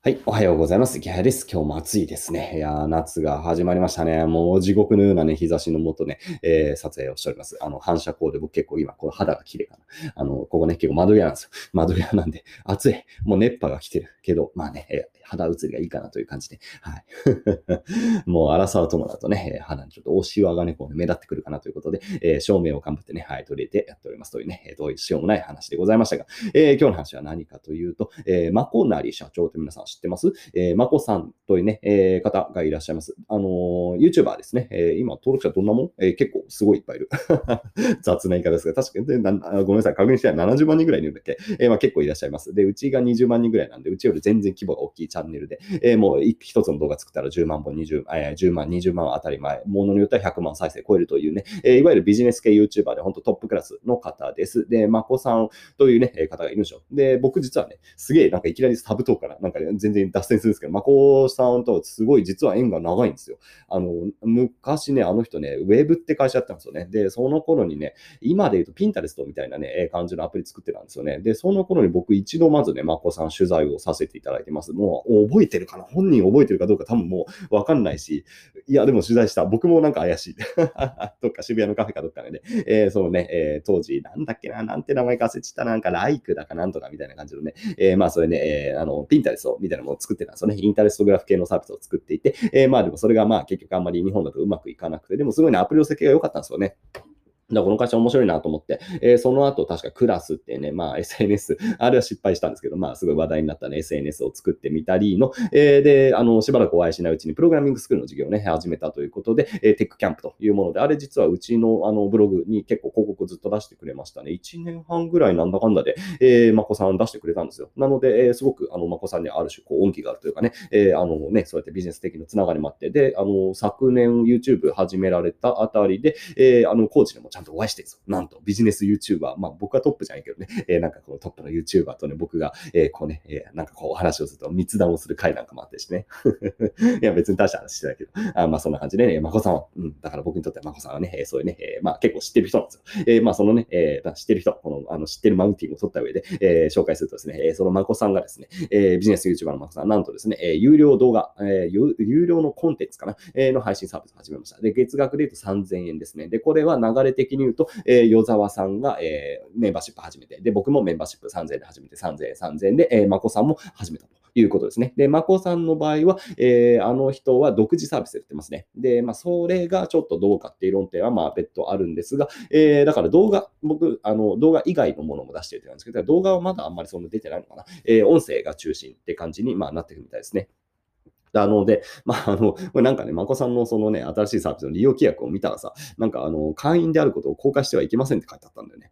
はい、おはようございます。ギャです。今日も暑いですね。いや夏が始まりましたね。もう地獄のようなね、日差しのもとね、えー、撮影をしております。あの、反射光で僕結構今、この肌が綺麗かな。あの、ここね、結構窓際なんですよ。窓際なんで、暑い。もう熱波が来てるけど、まあね、えー肌写りがいいかなという感じで、はい。もう、荒沢友だとね、肌にちょっと大しわがね、こう、目立ってくるかなということで、えー、照明を頑張ってね、はい、取り入れてやっておりますというね、どういうしようもない話でございましたが、えー、今日の話は何かというと、えー、まこなり社長って皆さん知ってます？えー、まこさんというね、えー、方がいらっしゃいます。あのー、YouTuber ですね。えー、今、登録者どんなもん、えー、結構すごいいっぱいいる。雑な言い方ですが、確かに、ごめんなさい、確認しては70万人ぐらいいるんだっけ、えーまあ、結構いらっしゃいます。で、うちが20万人ぐらいなんで、うちより全然規模が大きいチャンネルで、えー、もう一つの動画作ったら10万本、20, えー、10万、20万当たり前、ものによっては100万再生超えるというね、えー、いわゆるビジネス系 YouTuber で本当トップクラスの方です。で、まこさんというね、方がいるんですよ。で、僕実はね、すげえなんかいきなりサブトークから、なんか、ね、全然脱線するんですけど、まこさんとすごい実は縁が長いんですよ。あの、昔ね、あの人ね、ウェブって会社やったんですよね。で、その頃にね、今で言うとピンタレストみたいなね、感じのアプリ作ってたんですよね。で、その頃に僕一度まずね、まこさん取材をさせていただいてます。もう覚えてるかな？本人覚えてるかどうか多分もうわかんないし、いや、でも取材した。僕もなんか怪しい。どっか渋谷のカフェかどっかでね、えー、そのね、えー、当時、なんだっけな、なんて名前か忘れちったなんかライクだかなんとかみたいな感じのね、えー、まあそれね、えー、あの、ピンタレストみたいなものを作ってたんですよね。インタレストグラフ系のサービスを作っていて、えー、まあでもそれがまあ結局あんまり日本だとうまくいかなくて、でもすごいね、アプリの設計が良かったんですよね。だこの会社面白いなと思って、えー、その後確かクラスってね、まあ SNS、あれは失敗したんですけど、まあすごい話題になったね、SNS を作ってみたりの、えー、で、あの、しばらくお会いしないうちにプログラミングスクールの授業をね、始めたということで、えー、テックキャンプというもので、あれ実はうちのあのブログに結構広告ずっと出してくれましたね。1年半ぐらいなんだかんだで、えー、まこさん出してくれたんですよ。なので、えー、すごくあの、まこさんにある種、こう、恩義があるというかね、えー、あのね、そうやってビジネス的なつながりもあって、で、あの、昨年 YouTube 始められたあたりで、えー、あの、コーチでもゃんとお会いしてるんですよ。なんとビジネス YouTuber、まあ僕はトップじゃないけどね、えー、なんかこのトップの YouTuber とね、僕が、えー、こうね、えー、なんかこう話をすると密談をする回なんかもあってしね。いや、別に大した話してないけど、あまあそんな感じでね、まこさんは、うん、だから僕にとってはまこさんはね、えー、そういうね、えー、まあ結構知ってる人なんですよ。えー、まあそのね、えー、知ってる人、この、あの、知ってるマウンティングを取った上で、えー、紹介するとですね、えー、そのまこさんがですね、えー、ビジネス YouTuber のまこさん、なんとですね、えー、有料動画、えー、有料のコンテンツかな、えー、の配信サービスを始めました。で、月額で言うと3000円ですね。で、これは流れて的に言うと、えー、与沢さんが、えー、メンバーシップ始めて、で、僕もメンバーシップ3000で始めて、3000、3000で、えー、まこさんも始めたということですね。で、まこさんの場合は、えー、あの人は独自サービスでやってますね。で、まあ、それがちょっとどうかっていう論点は、まあ、別途あるんですが、えー、だから動画、僕、あの、動画以外のものも出してるって感じですけど、動画はまだあんまりそんな出てないのかな。えー、音声が中心って感じに、まあ、なってるみたいですね。なので、まあ、あの、これなんかね、まこさんのそのね、新しいサービスの利用規約を見たらさ、なんかあの、会員であることを公開してはいけませんって書いてあったんだよね。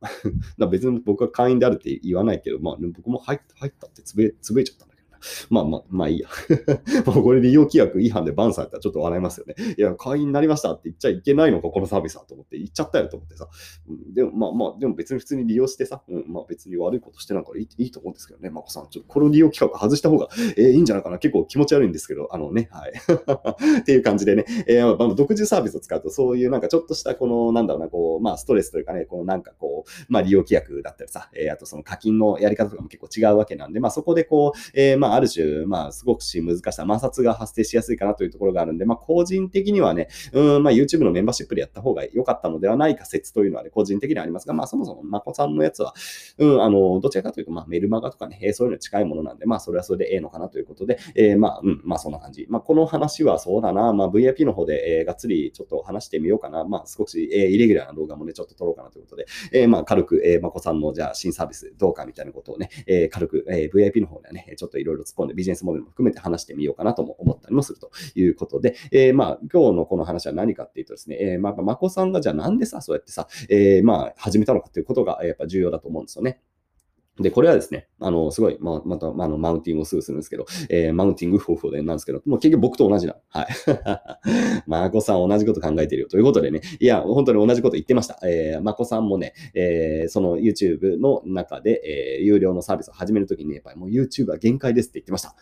別に僕は会員であるって言わないけど、まあ、僕も入ったってつぶつぶえちゃった。まあまあ、まあいいや。もうこれ利用規約違反でバンされたらちょっと笑いますよね。いや、会員になりましたって言っちゃいけないのか、このサービスはと思って言っちゃったよと思ってさ。でもまあまあ、でも別に普通に利用してさ、うん、まあ別に悪いことしてなんかいいいいと思うんですけどね、まこさん、ちょっとこの利用規約外した方が、えー、いいんじゃないかな。結構気持ち悪いんですけど、あのね、はい。っていう感じでね、えーまあ、独自サービスを使うと、そういうなんかちょっとしたこの、なんだろうな、こう、まあストレスというかね、このなんかこう、まあ利用規約だったりさ、えー、あとその課金のやり方とかも結構違うわけなんで、まあそこでこう、えー、まああある種、まあすごくし難しさ、摩擦が発生しやすいかなというところがあるんで、まあ、個人的にはね、うん、まあ、YouTube のメンバーシップでやった方が良かったのではないか説というのはね、個人的にはありますが、まあ、そもそも、まこさんのやつは、うん、あの、どちらかというと、まあ、メルマガとかね、そういうの近いものなんで、まあ、それはそれでええのかなということで、えー、まあ、うん、まあ、そんな感じ。まあ、この話はそうだな、まあ、VIP の方で、えー、がっつりちょっと話してみようかな。まあ、少し、えー、イレギュラーな動画もね、ちょっと撮ろうかなということで、えー、まあ、軽く、えー、まこさんの、じゃあ、新サービスどうかみたいなことをね、えー、軽く、えー、VIP の方ではね、ちょっといろいろ突っ込んで、ビジネスモデルも含めて話してみようかなとも思ったりもするということで、えー、まあ、今日のこの話は何かっていうとですね、えー、まあ、まこさんがじゃあなんでさ、そうやってさ、えー、まあ、始めたのかっていうことがやっぱ重要だと思うんですよね。で、これはですね、あの、すごい、まあ、また、まあ、の、マウンティングをすぐするんですけど、えー、マウンティング方法でなんですけど、もう結局僕と同じな。はい。まこさん同じこと考えてるよ。ということでね、いや、本当に同じこと言ってました。えー、まこさんもね、えー、その YouTube の中で、えー、有料のサービスを始めるときに、やっぱりもう YouTube は限界ですって言ってました。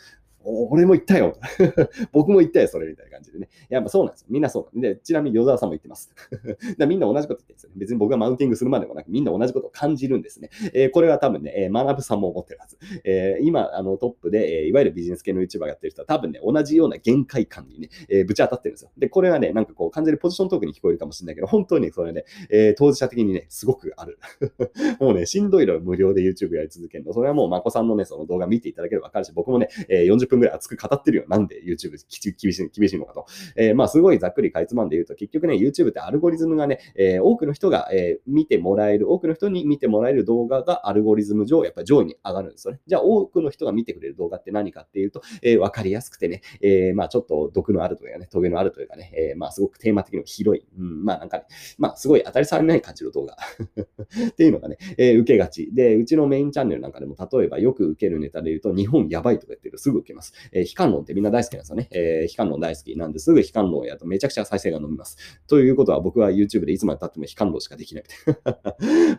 俺も言ったよ。僕も言ったよ、それみたいな感じでね。やっぱそうなんですよ。みんなそうなんで、ちなみに与沢さんも言ってます。だみんな同じこと言ってるんですよ、ね。別に僕がマウンティングするまでもなく、みんな同じことを感じるんですね。えー、これは多分ね、えー、学さんも思ってるはず。えー、今、あのトップで、え、いわゆるビジネス系の YouTuber やってる人は多分ね、同じような限界感にね、え、ぶち当たってるんですよ。で、これはね、なんかこう、完全にポジショントークに聞こえるかもしれないけど、本当にそれね、え、当事者的にね、すごくある。もうね、しんどいの無料で YouTube やり続けるの。それはもう、まこさんのね、その動画見ていただければわかるし、僕もね、え、40分ぐらい熱く語ってるよ。なんで？YouTube 厳しい厳しいのかと。えー、まあ、すごいざっくりかいつまんで言うと、結局ね、YouTube ってアルゴリズムがね、えー、多くの人が、えー、見てもらえる、多くの人に見てもらえる動画がアルゴリズム上、やっぱり上位に上がるんですよね。じゃあ、多くの人が見てくれる動画って何かっていうと、えー、わかりやすくてね、えー、まあ、ちょっと毒のあるというかね、トゲのあるというかね、えー、まあ、すごくテーマ的にも広い、うん、まあ、なんかね、まあ、すごい当たり障りない感じの動画 っていうのがね、えー、受けがち。で、うちのメインチャンネルなんかでも、例えばよく受けるネタで言うと、日本やばいとか言ってるすぐ受けます。えー、悲観論ってみんな大好きなんですよね。えー、悲観論大好きなんですぐ悲観論をやるとめちゃくちゃ再生が伸びます。ということは僕は YouTube でいつまで経っても悲観論しかできないみたい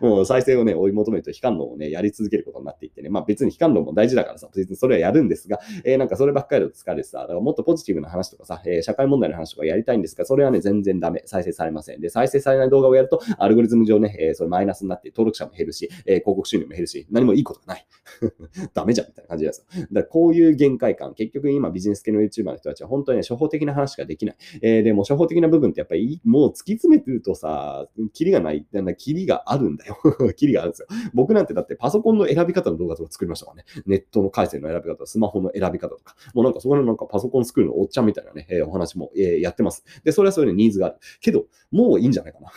な。もう再生をね、追い求めると悲観論をね、やり続けることになっていってね、まあ別に悲観論も大事だからさ、別にそれはやるんですが、えー、なんかそればっかりだと疲れてさ、だからもっとポジティブな話とかさ、えー、社会問題の話とかやりたいんですが、それはね、全然ダメ。再生されません。で、再生されない動画をやると、アルゴリズム上ね、えー、それマイナスになって登録者も減るし、えー、広告収入も減るし、何もいいことがない。ダメじゃんみたいな感じですよ。だからこういう限界感、結局今ビジネス系の YouTuber の人たちは本当にね、処方的な話しかできない。えー、でも処方的な部分ってやっぱりもう突き詰めてるとさ、キリがない、なんだ、キリがあるんだよ。キリがあるんですよ。僕なんてだってパソコンの選び方の動画とか作りましたからね。ネットの回線の選び方、スマホの選び方とか、もうなんかそこのなんかパソコン作るのおっちゃんみたいなね、えー、お話も、えー、やってます。で、それはそれでニーズがある。けど、もういいんじゃないかな。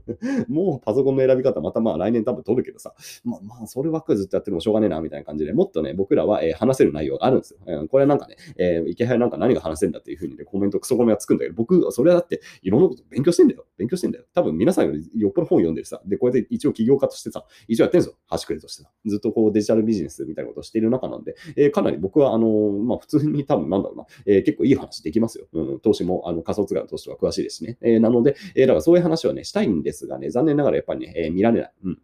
もうパソコンの選び方、またまあ来年多分取るけどさ、まあまあ、そればっかりずっとやってもしょうがねえな、みたいな感じで、もっとね、僕らは、え、話せる内容があるんですよ。えー、これはなんかね、えー、池原なんか何が話せんだっていうふうにね、コメントクソコメがつくんだけど、僕、それはだっていろんなこと勉強してんだよ。勉強してんだよ。多分皆さんよりよっぽど本読んでるさ、で、こうやって一応起業家としてさ、一応やってんですよ。端くれとしてさ。ずっとこうデジタルビジネスみたいなことをしている中なんで、えー、かなり僕は、あのー、まあ普通に多分なんだろうな、えー、結構いい話できますよ。うん、投資も、あの仮想通貨の投資とか詳しいですしね。えー、なので、えー、だからそういう話をね、したいんですがね、残念ながらやっぱりね、えー、見られない。うん。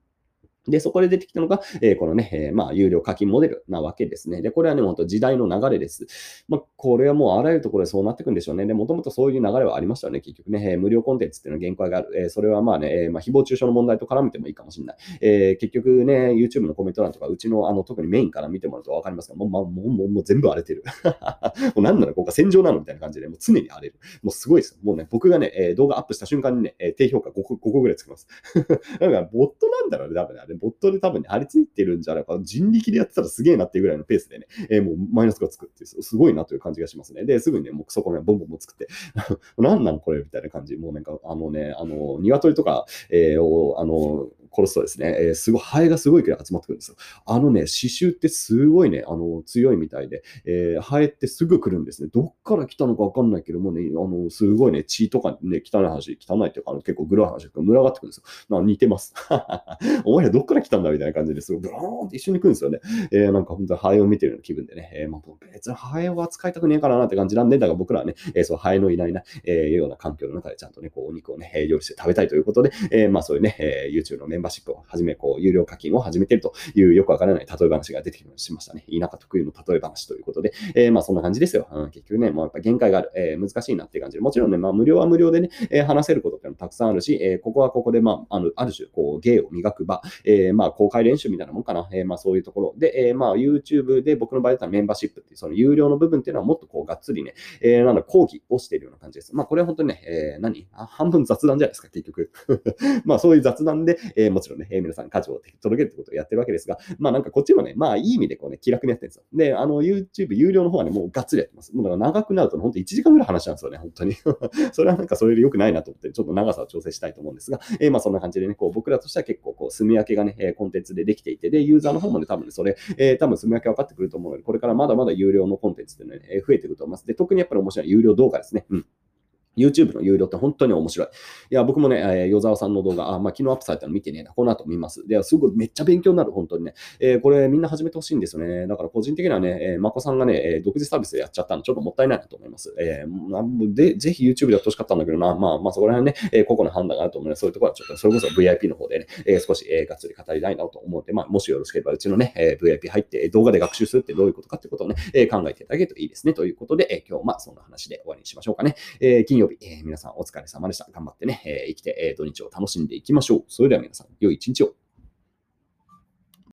で、そこで出てきたのが、えー、このね、えー、まあ、有料課金モデルなわけですね。で、これはね、本当時代の流れです。まあ、これはもうあらゆるところでそうなってくんでしょうね。で、もともとそういう流れはありましたよね、結局ね。えー、無料コンテンツっていうのは限界がある。え、それはまあね、え、まあ、誹謗中傷の問題と絡めてもいいかもしれない。え、結局ね、YouTube のコメント欄とか、うちのあの、特にメインから見てもらうとわかりますが、もう、まあ、もう、もう、もう全部荒れてる。もう何なの？ここが戦場なの？みたいな感じで、もう常に荒れる。もうすごいです。もうね、僕がね、え、動画アップした瞬間にね、え、低評価 5, 5個ぐらいつきます。だから、ボットなんだろうね、多分ね。あれ、ボットで多分ね、張り付いてるんじゃないか。人力でやってたらすげえなっていうぐらいのペースでね、えー、もうマイナスがつくっていう、すごいなという感じがしますね。で、すぐにね、もうそこね、ボンボンボン作って、なんなんこれみたいな感じ。もうなんか、あのね、あの、鶏とか、えー、を、あの、殺すとですね、えー、すごい、ハエがすごいくらい集まってくるんですよ。あのね、刺繍ってすごいね、あの、強いみたいで、えー、ハエってすぐ来るんですね。どっから来たのかわかんないけどもね、あの、すごいね、血とかね、汚い話、汚いっていうか、あの結構グロい話とか、群がってくるんですよ。な似てます。お前らどっから来たんだみたいな感じですごい、ブローンって一緒に来るんですよね。えー、なんか本当にハエを見てるような気分でね、えー、まあ、別にハエを扱いたくねえからなって感じなんで、だから僕らはね、えー、そう、ハエのいないな、えー、ような環境の中でちゃんとね、こう、お肉をね、料理して食べたいということで、えー、まあそういうね、えー、YouTube のメンバーシップをはじめ、こう、有料課金を始めてるというよくわからない例え話が出てきましたね。田舎特有の例え話ということで、えー、まあそんな感じですよ。うん、結局ね、もうやっぱ限界がある、えー、難しいなっていう感じで、もちろんね、まあ無料は無料でね、えー、話せることってのたくさんあるし、えー、ここはここで、まあ、あのある種、こう、芸を磨く場、えー、まあ公開練習みたいなもんかな、えー、まあそういうところで、えー、まあ YouTube で僕の場合だったらメンバーシップっていう、その有料の部分っていうのはもっとこう、がっつりね、えー、なんだ、講義をしているような感じです。まあこれは本当にね、えー、何？半分雑談じゃないですか、結局。まあそういう雑談で、えー、もちろんね、えー、皆さん価値を届けるってことをやってるわけですが、まあなんかこっちもね、まあいい意味でこうね、気楽にやってるんですよ。で、あの YouTube 有料の方はね、もうがっつりやってます。もうだから長くなると、ね、本当1時間ぐらい話なんですよね、本当に。それはなんかそれで良くないなと思って、ちょっと長さを調整したいと思うんですが、えー、まあそんな感じでね、こう僕らとしては結構こう、住み分けがね、えコンテンツでできていて、で、ユーザーの方もね、多分ね、それ、えー、多分すみ分け分かってくると思うので、これからまだまだ有料のコンテンツってね、え増えてくると思います。で、特にやっぱり面白い有料動画ですね。うん。YouTube の有料って本当に面白い。いや、僕もね、えー、与沢さんの動画、あ、まあ、昨日アップされたの見てねえな、この後見ます。では、すごいめっちゃ勉強になる、本当にね。えー、これみんな始めてほしいんですよね。だから個人的にはね、えー、まこさんがね、えー、独自サービスでやっちゃったの、ちょっともったいないなと思います。えー、で、ぜひ YouTube でやってほしかったんだけどな、まあ、まあ、そこら辺ね、えー、個々の判断があると思うので、そういうところはちょっと、それこそ VIP の方でね、えー、少し、えー、がっつり語りたいなと思うので、まあ、もしよろしければ、うちのね、えー、VIP 入って動画で学習するってどういうことかってことをね、えー、考えていただけるといいですね。ということで、えー、今日、まあ、そんな話で終わりにしましょうかね。えー、金曜曜日、えー、皆さんお疲れ様でした。頑張ってね、えー、生きて、えー、土日を楽しんでいきましょう。それでは皆さん、良い一日を。